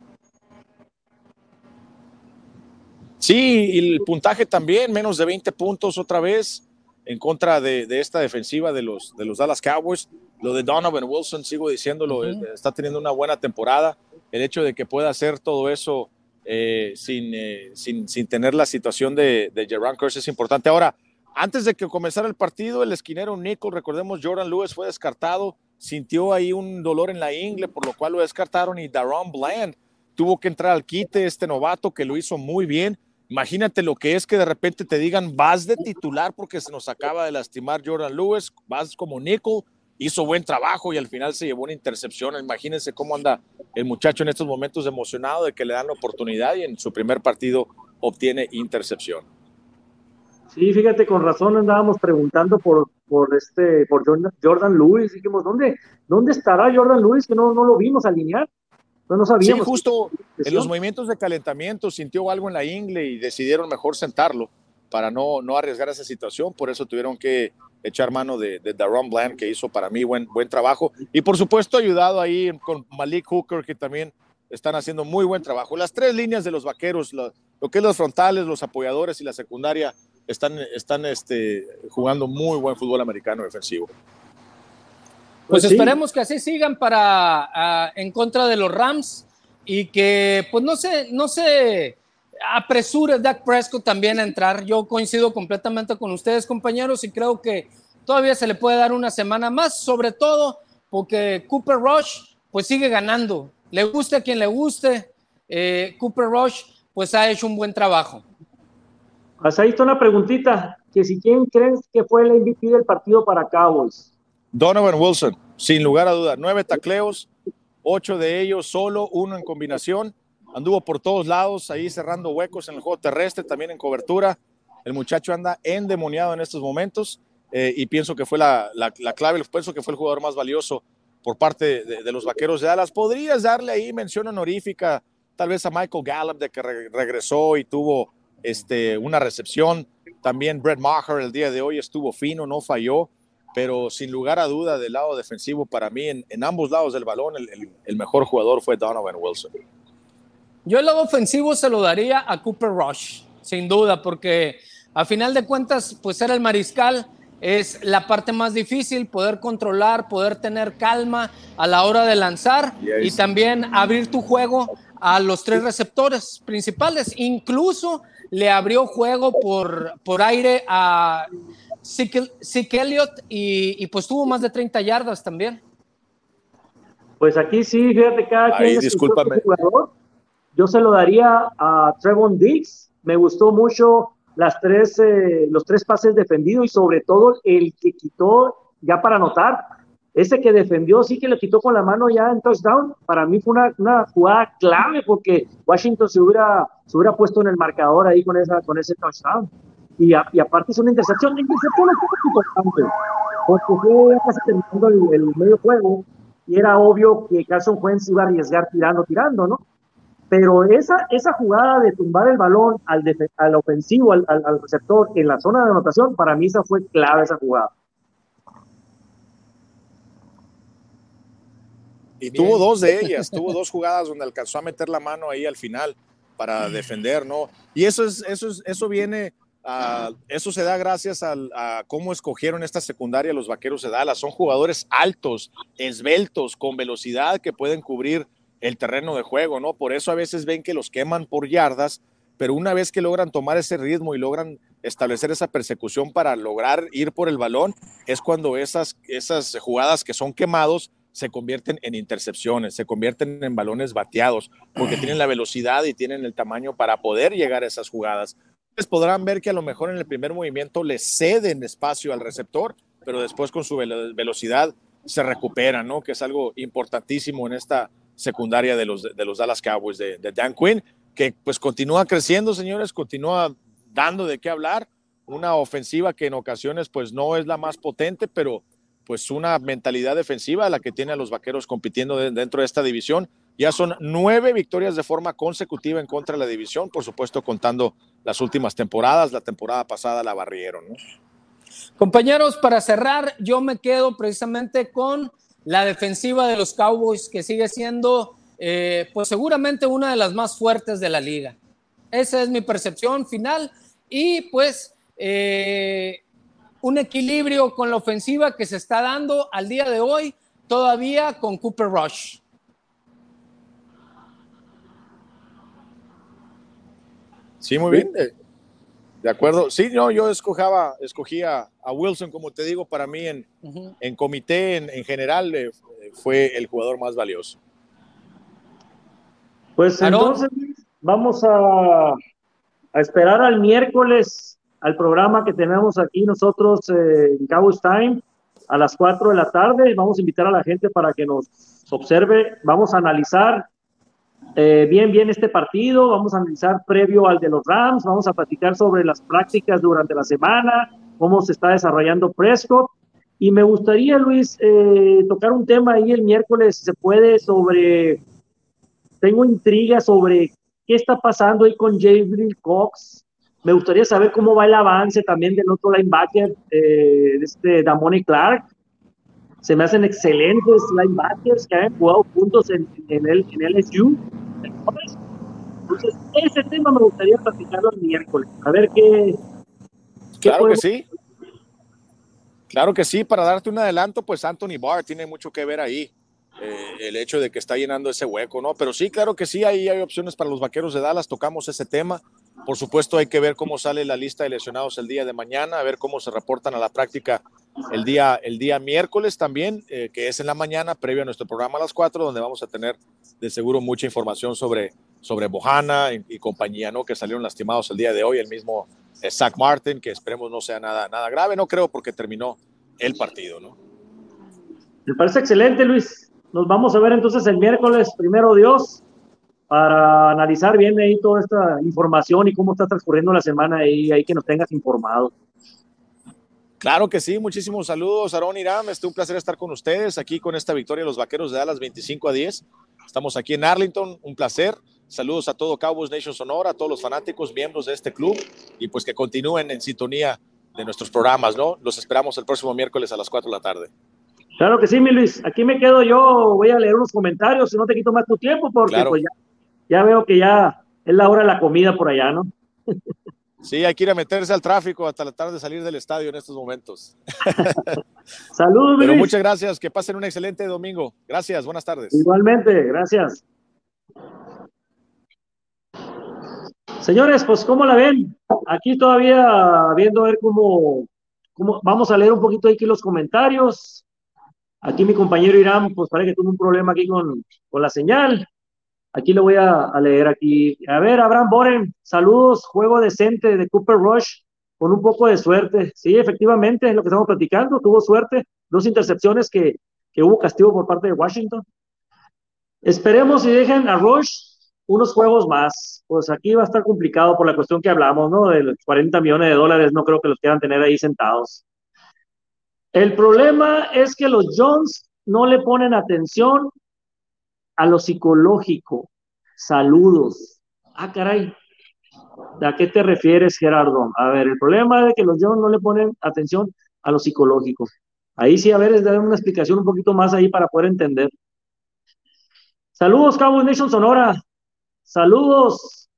[SPEAKER 3] Sí, y el puntaje también, menos de 20 puntos otra vez en contra de, esta defensiva de los, de los Dallas Cowboys. Lo de Donovan Wilson, sigo diciéndolo, eh, está teniendo una buena temporada. El hecho de que pueda hacer todo eso eh, sin, eh, sin, sin, tener la situación de, de Jerron es importante. Ahora, antes de que comenzara el partido, el esquinero Nico, recordemos, Jordan Lewis fue descartado, sintió ahí un dolor en la ingle, por lo cual lo descartaron y Daron Bland tuvo que entrar al quite, este novato que lo hizo muy bien Imagínate lo que es que de repente te digan, vas de titular porque se nos acaba de lastimar Jordan Lewis, vas como Nickel, hizo buen trabajo y al final se llevó una intercepción. Imagínense cómo anda el muchacho en estos momentos emocionado de que le dan la oportunidad y en su primer partido obtiene intercepción.
[SPEAKER 2] Sí, fíjate, con razón andábamos preguntando por, por este, por Jordan, Lewis. Dijimos, ¿dónde, ¿dónde estará Jordan Lewis? Que no, no lo vimos alinear. No, sabíamos.
[SPEAKER 3] Sí, justo en los movimientos de calentamiento sintió algo en la ingle y decidieron mejor sentarlo para no, no arriesgar esa situación. Por eso tuvieron que echar mano de, de Daron Bland, que hizo para mí buen, buen trabajo. Y por supuesto, ayudado ahí con Malik Hooker, que también están haciendo muy buen trabajo. Las tres líneas de los vaqueros, lo, que es los frontales, los apoyadores y la secundaria, están, están este, jugando muy buen fútbol americano defensivo.
[SPEAKER 1] Pues, pues esperemos que así sigan para ah, en contra de los Rams y que pues no se, no se apresure Dak Prescott también a entrar. Yo coincido completamente con ustedes, compañeros, y creo que todavía se le puede dar una semana más, sobre todo porque Cooper Rush pues sigue ganando. Le guste a quien le guste, eh, Cooper Rush pues ha hecho un buen trabajo.
[SPEAKER 2] Has ahí está una preguntita. que si quién crees que fue el MVP del partido para Cowboys.
[SPEAKER 3] Donovan Wilson, sin lugar a duda, nueve tacleos, ocho de ellos solo, uno en combinación. Anduvo por todos lados, ahí cerrando huecos en el juego terrestre, también en cobertura. El muchacho anda endemoniado en estos momentos eh, y pienso que fue la, la, clave, pienso que fue el jugador más valioso por parte de, los vaqueros de Dallas. ¿Podrías darle ahí mención honorífica tal vez a Michael Gallup de que regresó y tuvo este, una recepción? También Brett Maher el día de hoy estuvo fino, no falló pero sin lugar a duda del lado defensivo, para mí en, ambos lados del balón, el, mejor jugador fue Donovan Wilson.
[SPEAKER 1] Yo el lado ofensivo se lo daría a Cooper Rush, sin duda, porque a final de cuentas, pues ser el mariscal es la parte más difícil, poder controlar, poder tener calma a la hora de lanzar y también abrir tu juego a los tres receptores principales. Incluso le abrió juego por, por aire a Sick Elliott y, pues tuvo más de 30 yardas también.
[SPEAKER 2] Pues aquí sí, fíjate, cada quien es jugador. Yo se lo daría a Trevon Diggs. Me gustó mucho las tres, eh, los tres pases defendidos y sobre todo el que quitó ya para anotar. Ese que defendió sí que le quitó con la mano ya en touchdown. Para mí fue una, una jugada clave porque Washington se hubiera, se hubiera puesto en el marcador ahí con, esa, con ese touchdown. Y, aparte es una intercepción. La intercepción es un importante, porque fue casi terminando el, medio juego y era obvio que Carson Wentz iba a arriesgar tirando, tirando, ¿no? Pero esa, esa jugada de tumbar el balón al, al ofensivo, al, al, receptor en la zona de anotación, para mí esa fue clave esa jugada.
[SPEAKER 3] Y tuvo dos de ellas, tuvo dos jugadas donde alcanzó a meter la mano ahí al final para defender, ¿no? Y eso es, eso es, eso viene Ah, eso se da gracias a, cómo escogieron esta secundaria los vaqueros de Dallas. Son jugadores altos, esbeltos, con velocidad que pueden cubrir el terreno de juego, ¿no? Por eso a veces ven que los queman por yardas, pero una vez que logran tomar ese ritmo y logran establecer esa persecución para lograr ir por el balón, es cuando esas, esas jugadas que son quemados se convierten en intercepciones, se convierten en balones bateados, porque tienen la velocidad y tienen el tamaño para poder llegar a esas jugadas podrán ver que a lo mejor en el primer movimiento le ceden espacio al receptor, pero después con su velocidad se recupera, ¿no? Que es algo importantísimo en esta secundaria de los, de los Dallas Cowboys de, Dan Quinn, que pues continúa creciendo, señores, continúa dando de qué hablar. Una ofensiva que en ocasiones pues no es la más potente, pero pues una mentalidad defensiva la que tiene a los vaqueros compitiendo dentro de esta división ya son nueve victorias de forma consecutiva en contra de la división, por supuesto contando las últimas temporadas. La temporada pasada la barrieron.
[SPEAKER 1] Compañeros, para cerrar, yo me quedo precisamente con la defensiva de los Cowboys, que sigue siendo, eh, pues seguramente una de las más fuertes de la liga. Esa es mi percepción final. Y pues eh, un equilibrio con la ofensiva que se está dando al día de hoy, todavía con Cooper Rush.
[SPEAKER 3] Sí, muy bien. De, acuerdo. Sí, no, yo escogía, escogía a Wilson, como te digo, para mí en, en comité, en, general, eh, fue el jugador más valioso.
[SPEAKER 2] Pues entonces vamos a, a, esperar al miércoles al programa que tenemos aquí nosotros eh, en Cowboys Time a las 4 de la tarde. Vamos a invitar a la gente para que nos observe. Vamos a analizar eh, bien, bien este partido, vamos a analizar previo al de los Rams, vamos a platicar sobre las prácticas durante la semana, cómo se está desarrollando Prescott. Y me gustaría, Luis, eh, tocar un tema ahí el miércoles, si se puede, sobre, tengo intriga sobre qué está pasando ahí con Jabril Cox. Me gustaría saber cómo va el avance también del otro linebacker, eh, este Damone Clark se me hacen excelentes linebackers que han jugado juntos en, en, el, en LSU. Entonces, ese tema me gustaría platicarlo el miércoles. A ver qué.
[SPEAKER 3] claro que sí. Claro que sí. Para darte un adelanto, pues Anthony Barr tiene mucho que ver ahí. Eh, el hecho de que está llenando ese hueco, ¿no? Pero sí, claro que sí, ahí hay opciones para los vaqueros de Dallas. Tocamos ese tema. Por supuesto, hay que ver cómo sale la lista de lesionados el día de mañana, a ver cómo se reportan a la práctica el día, el día miércoles también, eh, que es en la mañana, previo a nuestro programa a las 4, donde vamos a tener de seguro mucha información sobre, sobre Bojana y, compañía, ¿no? Que salieron lastimados el día de hoy, el mismo Zach Martin, que esperemos no sea nada, nada grave, no creo porque terminó el partido, ¿no?
[SPEAKER 2] Me parece excelente, Luis. Nos vamos a ver entonces el miércoles, primero Dios, para analizar bien ahí toda esta información y cómo está transcurriendo la semana y ahí que nos tengas informado.
[SPEAKER 3] Claro que sí, muchísimos saludos, Aaron Irán. Es un placer estar con ustedes aquí con esta victoria de los vaqueros de Dallas 25 a 10. Estamos aquí en Arlington, un placer. Saludos a todo Cowboys Nation Sonora, a todos los fanáticos, miembros de este club y pues que continúen en sintonía de nuestros programas, ¿no? Los esperamos el próximo miércoles a las 4 de la tarde.
[SPEAKER 2] Claro que sí, mi Luis. Aquí me quedo yo, voy a leer unos comentarios, si no te quito más tu tiempo, porque pues ya, ya veo que ya es la hora de la comida por allá, ¿no?
[SPEAKER 3] Sí, hay que ir a meterse al tráfico hasta la tarde de salir del estadio en estos momentos.
[SPEAKER 2] Saludos,
[SPEAKER 3] Pero muchas gracias, que pasen un excelente domingo. Gracias, buenas tardes.
[SPEAKER 2] Igualmente, gracias. Señores, pues ¿cómo la ven? Aquí todavía viendo a ver cómo, cómo, vamos a leer un poquito aquí los comentarios. Aquí mi compañero Irán, pues parece que tuvo un problema aquí con, con la señal. Aquí lo voy a, leer aquí. A ver, Abraham Boren, saludos, juego decente de Cooper Rush, con un poco de suerte. Sí, efectivamente, es lo que estamos platicando, tuvo suerte, dos intercepciones que, que hubo castigo por parte de Washington. Esperemos y dejen a Rush unos juegos más. Pues aquí va a estar complicado por la cuestión que hablamos, ¿no? De los 40 millones de dólares, no creo que los quieran tener ahí sentados. El problema es que los Jones no le ponen atención a lo psicológico. Saludos. Ah, caray. ¿A qué te refieres, Gerardo? A ver, el problema es que los Jones no le ponen atención a lo psicológico. Ahí sí, a ver, es dar una explicación un poquito más ahí para poder entender. Saludos, Cowboy Nation Sonora. Saludos.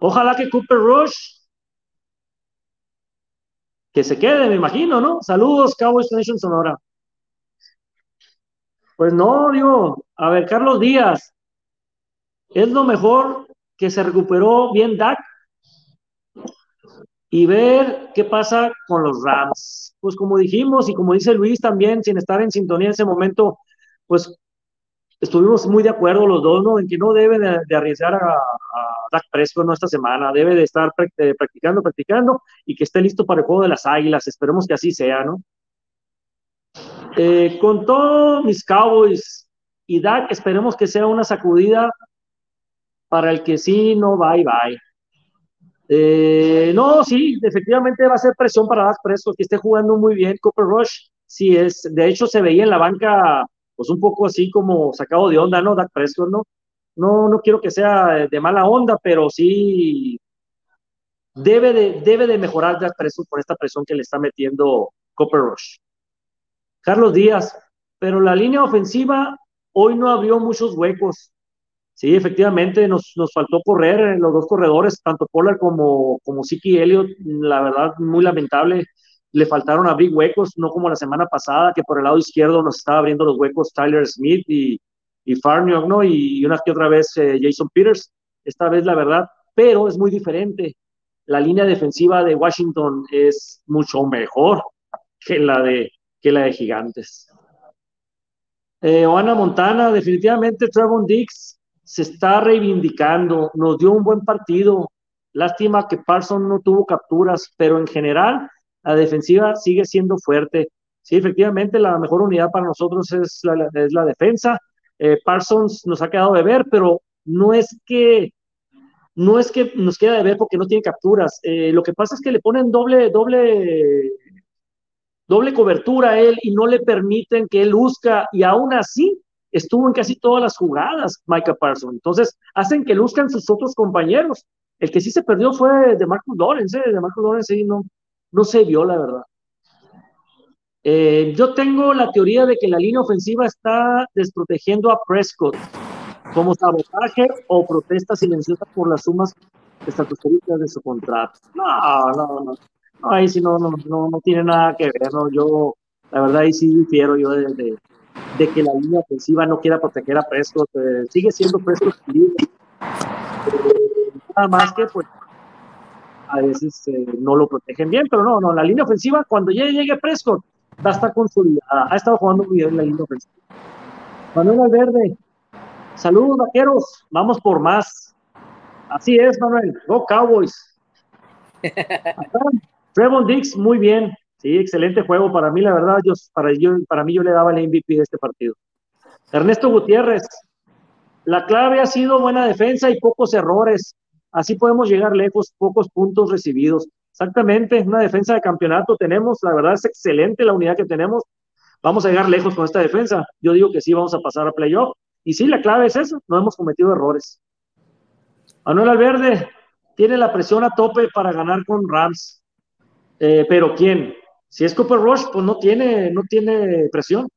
[SPEAKER 2] Ojalá que Cooper Rush que se quede, me imagino, ¿no? Saludos, Cowboys Nation Sonora. Pues no, digo, a ver, Carlos Díaz, es lo mejor que se recuperó bien Dak y ver qué pasa con los Rams. Pues como dijimos y como dice Luis también, sin estar en sintonía en ese momento, pues estuvimos muy de acuerdo los dos, ¿no? En que no debe de, arriesgar a, a, Dak Prescott ¿no? esta semana, debe de estar practicando, practicando y que esté listo para el juego de las Águilas. Esperemos que así sea, ¿no? Eh, con todos mis Cowboys y Dak, esperemos que sea una sacudida para el que sí, no, bye, bye. Eh, no, sí, efectivamente va a ser presión para Dak Prescott, que esté jugando muy bien. Cooper Rush, sí es, de hecho se veía en la banca pues un poco así como sacado de onda, ¿no? Dak Prescott, ¿no? No, no quiero que sea de mala onda, pero sí debe de, debe de mejorar Dak Prescott por esta presión que le está metiendo Copper Rush. Carlos Díaz, pero la línea ofensiva hoy no abrió muchos huecos. Sí, efectivamente, nos, nos faltó correr los dos corredores, tanto Pollard como, como Siki Elliott, la verdad, muy lamentable le faltaron a big huecos, no como la semana pasada, que por el lado izquierdo nos estaba abriendo los huecos Tyler Smith y, y ¿no? Y, una que otra vez eh, Jason Peters, esta vez la verdad, pero es muy diferente. La línea defensiva de Washington es mucho mejor que la de, que la de Gigantes. Eh, Oana Montana, definitivamente Trevon Dix se está reivindicando, nos dio un buen partido. Lástima que Parson no tuvo capturas, pero en general la defensiva sigue siendo fuerte. Sí, efectivamente, la mejor unidad para nosotros es la, es la defensa. Eh, Parsons nos ha quedado de ver, pero no es que no es que nos queda de ver porque no tiene capturas. Eh, lo que pasa es que le ponen doble, doble, doble cobertura a él y no le permiten que él luzca y aún así estuvo en casi todas las jugadas Micah Parsons. Entonces hacen que luzcan sus otros compañeros. El que sí se perdió fue de Marcus Lawrence, ¿eh? de Marcus Lawrence sí no, no se vio, la verdad. Eh, yo tengo la teoría de que la línea ofensiva está desprotegiendo a Prescott como sabotaje o protesta silenciosa por las sumas estratosféricas de su contrato. No, no, no. Ahí sí no, no, no, tiene nada que ver. ¿no? Yo, la verdad, ahí sí difiero yo de, de, que la línea ofensiva no quiera proteger a Prescott. Eh, sigue siendo Prescott libre. Eh, nada más que, pues, a veces eh, no lo protegen bien, pero no, no, la línea ofensiva, cuando llegue, llegue Prescott, va a estar consolidada. Ha estado jugando muy bien la línea ofensiva. Manuel Alverde, saludos vaqueros, vamos por más. Así es, Manuel, go Cowboys. Trevon Dix, muy bien. Sí, excelente juego. Para mí, la verdad, yo, para, para mí yo le daba el MVP de este partido. Ernesto Gutiérrez, la clave ha sido buena defensa y pocos errores. Así podemos llegar lejos, pocos puntos recibidos. Exactamente, una defensa de campeonato tenemos, la verdad es excelente la unidad que tenemos. Vamos a llegar lejos con esta defensa. Yo digo que sí, vamos a pasar a playoff. Y sí, la clave es eso, no hemos cometido errores. Manuel Alverde tiene la presión a tope para ganar con Rams. Eh, pero ¿quién? Si es Cooper Rush, pues no tiene, no tiene presión.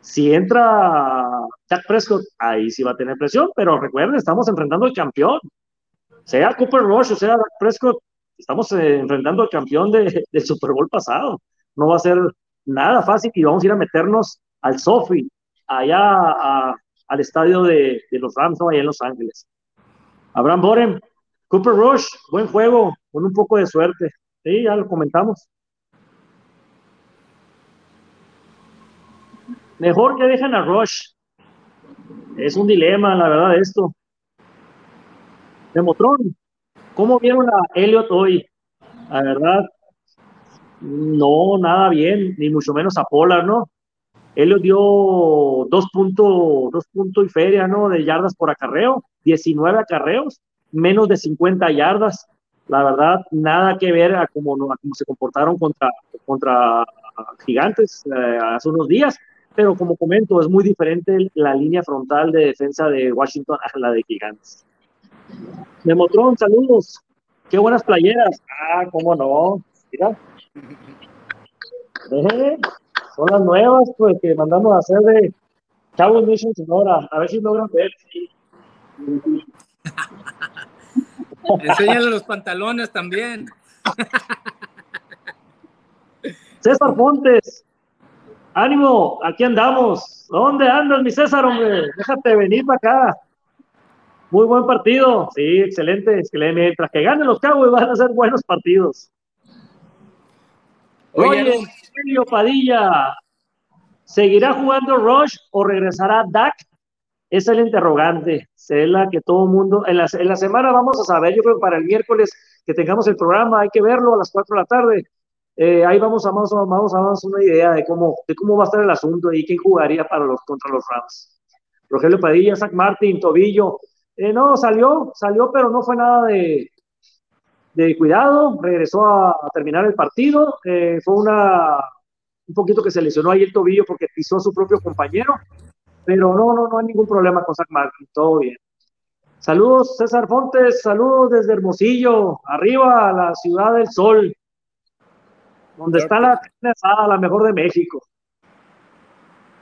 [SPEAKER 2] Si entra Jack Prescott, ahí sí va a tener presión, pero recuerden, estamos enfrentando al campeón. Sea Cooper Rush o sea Jack Prescott, estamos eh, enfrentando al campeón de, del Super Bowl pasado. No va a ser nada fácil y vamos a ir a meternos al Sofi, allá al estadio de, los Rams, allá en Los Ángeles. Abraham Boren, Cooper Rush, buen juego, con un poco de suerte. Sí, ya lo comentamos. Mejor que dejen a Rush. Es un dilema, la verdad, esto. Demotron, ¿cómo vieron a Elliot hoy? La verdad, no, nada bien, ni mucho menos a Polar, ¿no? Elliot dio dos puntos, dos puntos y feria, ¿no? De yardas por acarreo, 19 acarreos, menos de 50 yardas. La verdad, nada que ver a cómo, se comportaron contra, contra gigantes eh, hace unos días. Pero como comento, es muy diferente la línea frontal de defensa de Washington a la de gigantes. Memotron, saludos. Qué buenas playeras. Ah, cómo no. Mira. Eh, son las nuevas, pues, que mandamos a hacer de Cabo Mission Sonora. A ver si logran ver.
[SPEAKER 1] Enséñale los pantalones también.
[SPEAKER 2] César Fontes, ánimo, aquí andamos. ¿Dónde andas, mi César, hombre? Déjate venir para acá. Muy buen partido, sí, excelente. Mientras que ganen los Cowboys van a ser buenos partidos. Oye, Emilio Padilla, ¿seguirá jugando Rush o regresará Dak es la interrogante, es la que todo el mundo, en la, semana vamos a saber, yo creo que para el miércoles que tengamos el programa, hay que verlo a las 4 de la tarde, eh, ahí vamos a vamos, vamos a darnos una idea de cómo, de cómo va a estar el asunto y quién jugaría para los, contra los Rams. Rogelio Padilla, Zach Martin, Tobillo, eh, no, salió, salió, pero no fue nada de, de cuidado, regresó a, terminar el partido, eh, fue una, un poquito que se lesionó ahí el tobillo porque pisó a su propio compañero, pero no, no, no hay ningún problema con Zach Martin, todo bien. Saludos, César Fontes, saludos desde Hermosillo, arriba a la ciudad del sol, donde está la asada, la mejor de México.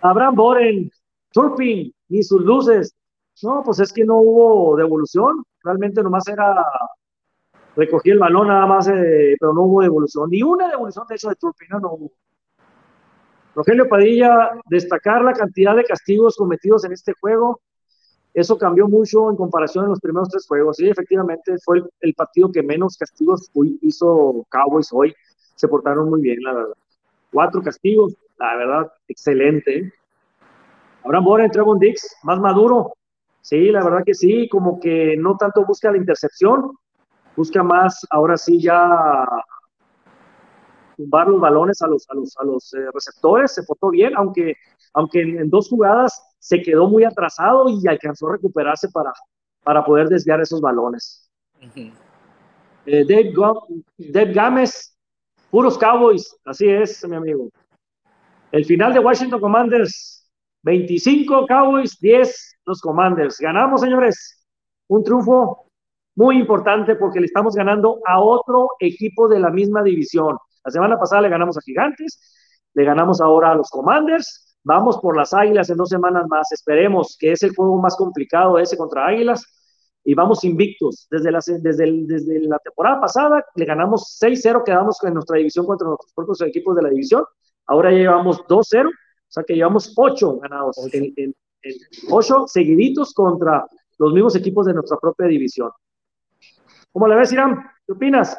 [SPEAKER 2] Abraham Boren, Turpin, ni sus luces. No, pues es que no hubo devolución, realmente nomás era recogí el balón nada más, eh, pero no hubo devolución, ni una devolución de hecho de Turpin, no, no hubo. Rogelio Padilla, destacar la cantidad de castigos cometidos en este juego. Eso cambió mucho en comparación a los primeros tres juegos. Sí, efectivamente fue el, partido que menos castigos hizo Cowboys hoy. Se portaron muy bien, la verdad. Cuatro castigos, la verdad, excelente. Abraham Bora, Trevon Dix, más maduro. Sí, la verdad que sí, como que no tanto busca la intercepción, busca más, ahora sí ya tumbar los balones a los, a los, a los eh, receptores, se portó bien, aunque, aunque en, dos jugadas se quedó muy atrasado y alcanzó a recuperarse para, para poder desviar esos balones. Eh, Dave, Gámez, puros Cowboys, así es, mi amigo. El final de Washington Commanders, 25 Cowboys, 10 los Commanders. Ganamos, señores, un triunfo muy importante porque le estamos ganando a otro equipo de la misma división. La semana pasada le ganamos a Gigantes, le ganamos ahora a los Commanders, vamos por las Águilas en dos semanas más, esperemos que es el juego más complicado ese contra Águilas y vamos invictos. Desde la, desde, desde la temporada pasada le ganamos 6-0, quedamos en nuestra división contra nuestros propios equipos de la división, ahora ya llevamos 2-0, o sea que llevamos 8 ganados, 8 seguiditos contra los mismos equipos de nuestra propia división. ¿Cómo le ves, Irán? ¿Qué opinas?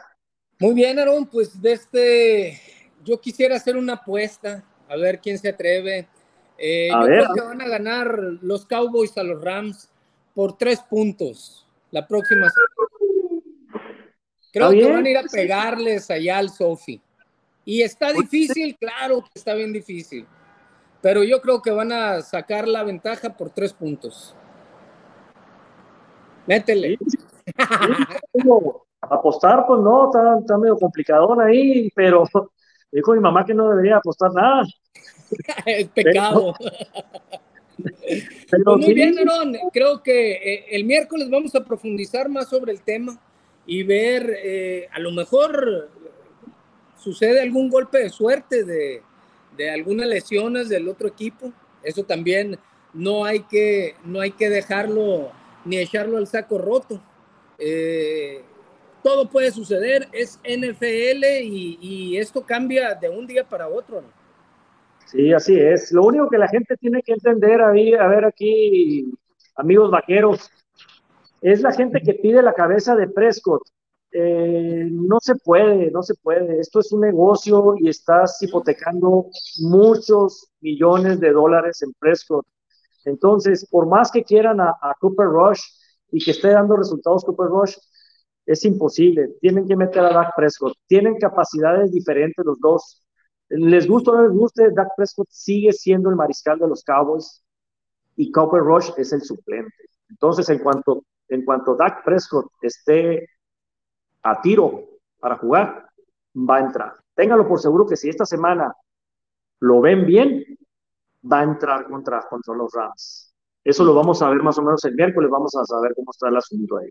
[SPEAKER 1] Muy bien, Aaron, pues de este, yo quisiera hacer una apuesta, a ver quién se atreve. Eh, yo creo que van a ganar los Cowboys a los Rams por tres puntos la próxima Creo que van a ir a pegarles allá al Sofi. Y está difícil, claro que está bien difícil. Pero yo creo que van a sacar la ventaja por tres puntos. Métele.
[SPEAKER 2] apostar, pues no, está, medio complicadón ahí, pero dijo mi mamá que no debería apostar nada.
[SPEAKER 1] es pecado. Pues muy bien, Aaron. Creo que eh, el miércoles vamos a profundizar más sobre el tema y ver, eh, a lo mejor sucede algún golpe de suerte de, de algunas lesiones del otro equipo. Eso también no hay que, no hay que dejarlo ni echarlo al saco roto. Eh, todo puede suceder, es NFL y, esto cambia de un día para otro.
[SPEAKER 2] Sí, así es. Lo único que la gente tiene que entender, ahí, a ver aquí, amigos vaqueros, es la gente que pide la cabeza de Prescott. Eh, no se puede, no se puede. Esto es un negocio y estás hipotecando muchos millones de dólares en Prescott. Entonces, por más que quieran a, Cooper Rush y que esté dando resultados Cooper Rush, es imposible. Tienen que meter a Dak Prescott. Tienen capacidades diferentes los dos. Les gusta o no les guste, Dak Prescott sigue siendo el mariscal de los Cowboys y Cooper Rush es el suplente. Entonces, en cuanto, en cuanto Dak Prescott esté a tiro para jugar, va a entrar. Téngalo por seguro que si esta semana lo ven bien, va a entrar contra, contra los Rams. Eso lo vamos a ver más o menos el miércoles, vamos a saber cómo está el asunto ahí.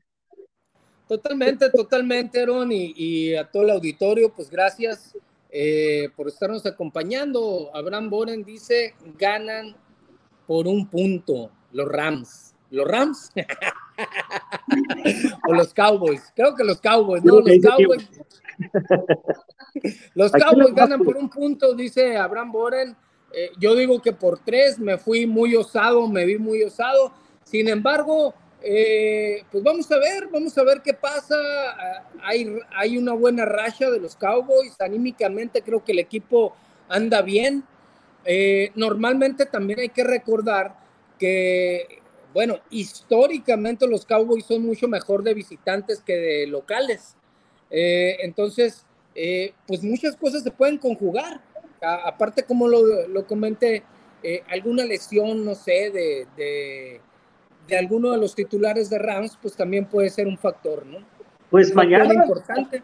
[SPEAKER 1] Totalmente, totalmente, Aaron, y, a todo el auditorio, pues gracias eh, por estarnos acompañando. Abraham Boren dice, ganan por un punto los Rams. ¿Los Rams? o los Cowboys. Creo que los Cowboys, ¿no? Los Cowboys. los Cowboys ganan por un punto, dice Abraham Boren. Eh, yo digo que por tres me fui muy osado, me vi muy osado. Sin embargo, eh, pues vamos a ver, vamos a ver qué pasa. Hay, hay una buena racha de los Cowboys. Anímicamente creo que el equipo anda bien. Eh, normalmente también hay que recordar que, bueno, históricamente los Cowboys son mucho mejor de visitantes que de locales. entonces, pues muchas cosas se pueden conjugar aparte como lo, comenté, eh, alguna lesión, no sé, de, alguno de los titulares de Rams, pues también puede ser un factor, ¿no?
[SPEAKER 2] Pues mañana. Importante.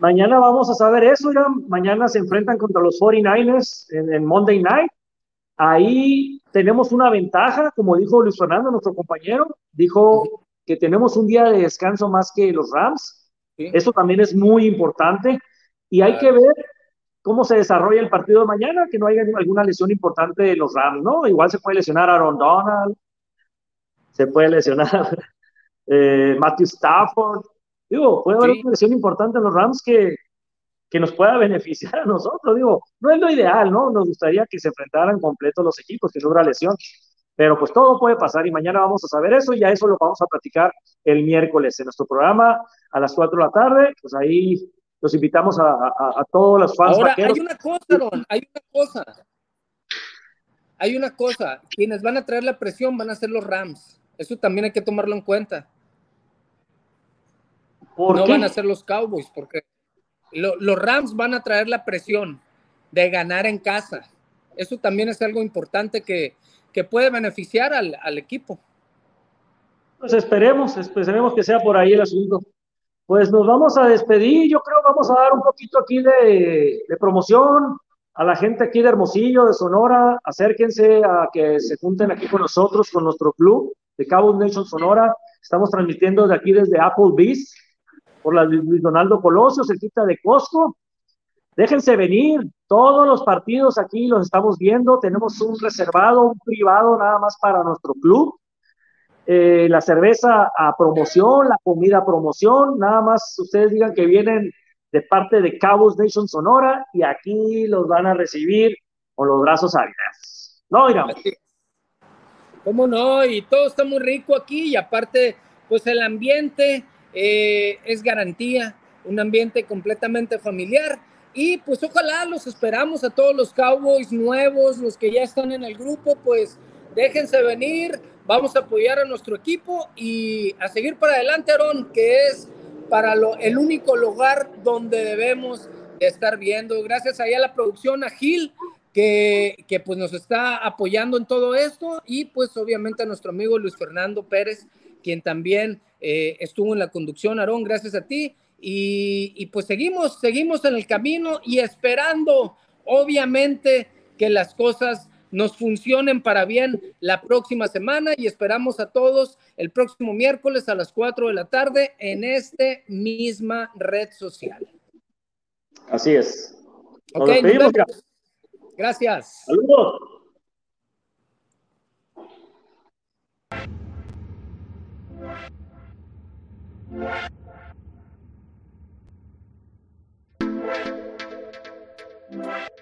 [SPEAKER 2] Mañana vamos a saber eso, ya. Mañana se enfrentan contra los 49ers en, en Monday Night. Ahí tenemos una ventaja, como dijo Luis Fernando, nuestro compañero, dijo que tenemos un día de descanso más que los Rams. Eso también es muy importante. Y hay que ver cómo se desarrolla el partido de mañana, que no haya alguna lesión importante de los Rams, ¿no? Igual se puede lesionar Aaron Donald, se puede lesionar eh, Matthew Stafford, digo, puede haber una lesión importante en los Rams que, que nos pueda beneficiar a nosotros, digo, no es lo ideal, ¿no? Nos gustaría que se enfrentaran completos los equipos, que no hubiera lesión, pero pues todo puede pasar y mañana vamos a saber eso y ya eso lo vamos a platicar el miércoles en nuestro programa a las 4 de la tarde, pues ahí los invitamos a, a, todos los fans.
[SPEAKER 1] Ahora, hay una cosa, Ron, hay una cosa. Hay una cosa, quienes van a traer la presión van a ser los Rams. Eso también hay que tomarlo en cuenta. no van a ser los Cowboys, porque los Rams van a traer la presión de ganar en casa. Eso también es algo importante que, que puede beneficiar al, al equipo.
[SPEAKER 2] Pues esperemos, esperemos que sea por ahí el asunto pues nos vamos a despedir. Yo creo vamos a dar un poquito aquí de, promoción a la gente aquí de Hermosillo, de Sonora. Acérquense a que se junten aquí con nosotros, con nuestro club de Cabo Nation Sonora. Estamos transmitiendo de aquí desde Applebee's por la Luis Donaldo Colosio, cerquita de Costco. Déjense venir, todos los partidos aquí los estamos viendo. Tenemos un reservado, un privado nada más para nuestro club. Eh, la cerveza a promoción, la comida a promoción, nada más ustedes digan que vienen de parte de Cabos Nation Sonora y aquí los van a recibir con los brazos abiertos. ¿No, Irán?
[SPEAKER 1] ¿Cómo no? Y todo está muy rico aquí y aparte, pues el ambiente eh, es garantía, un ambiente completamente familiar. Y pues ojalá los esperamos a todos los Cowboys nuevos, los que ya están en el grupo, pues déjense venir, vamos a apoyar a nuestro equipo y a seguir para adelante, Aaron, que es para lo, el único lugar donde debemos estar viendo. Gracias ahí a la producción, a Gil, que, que, pues nos está apoyando en todo esto y pues obviamente a nuestro amigo Luis Fernando Pérez, quien también eh, estuvo en la conducción. Aarón, gracias a ti. Y, y, pues seguimos, seguimos en el camino y esperando, obviamente, que las cosas nos funcionen para bien la próxima semana y esperamos a todos el próximo miércoles a las 4 de la tarde en esta misma red social.
[SPEAKER 2] Así es.
[SPEAKER 1] Nos okay, nos Gracias.
[SPEAKER 2] Saludos. What?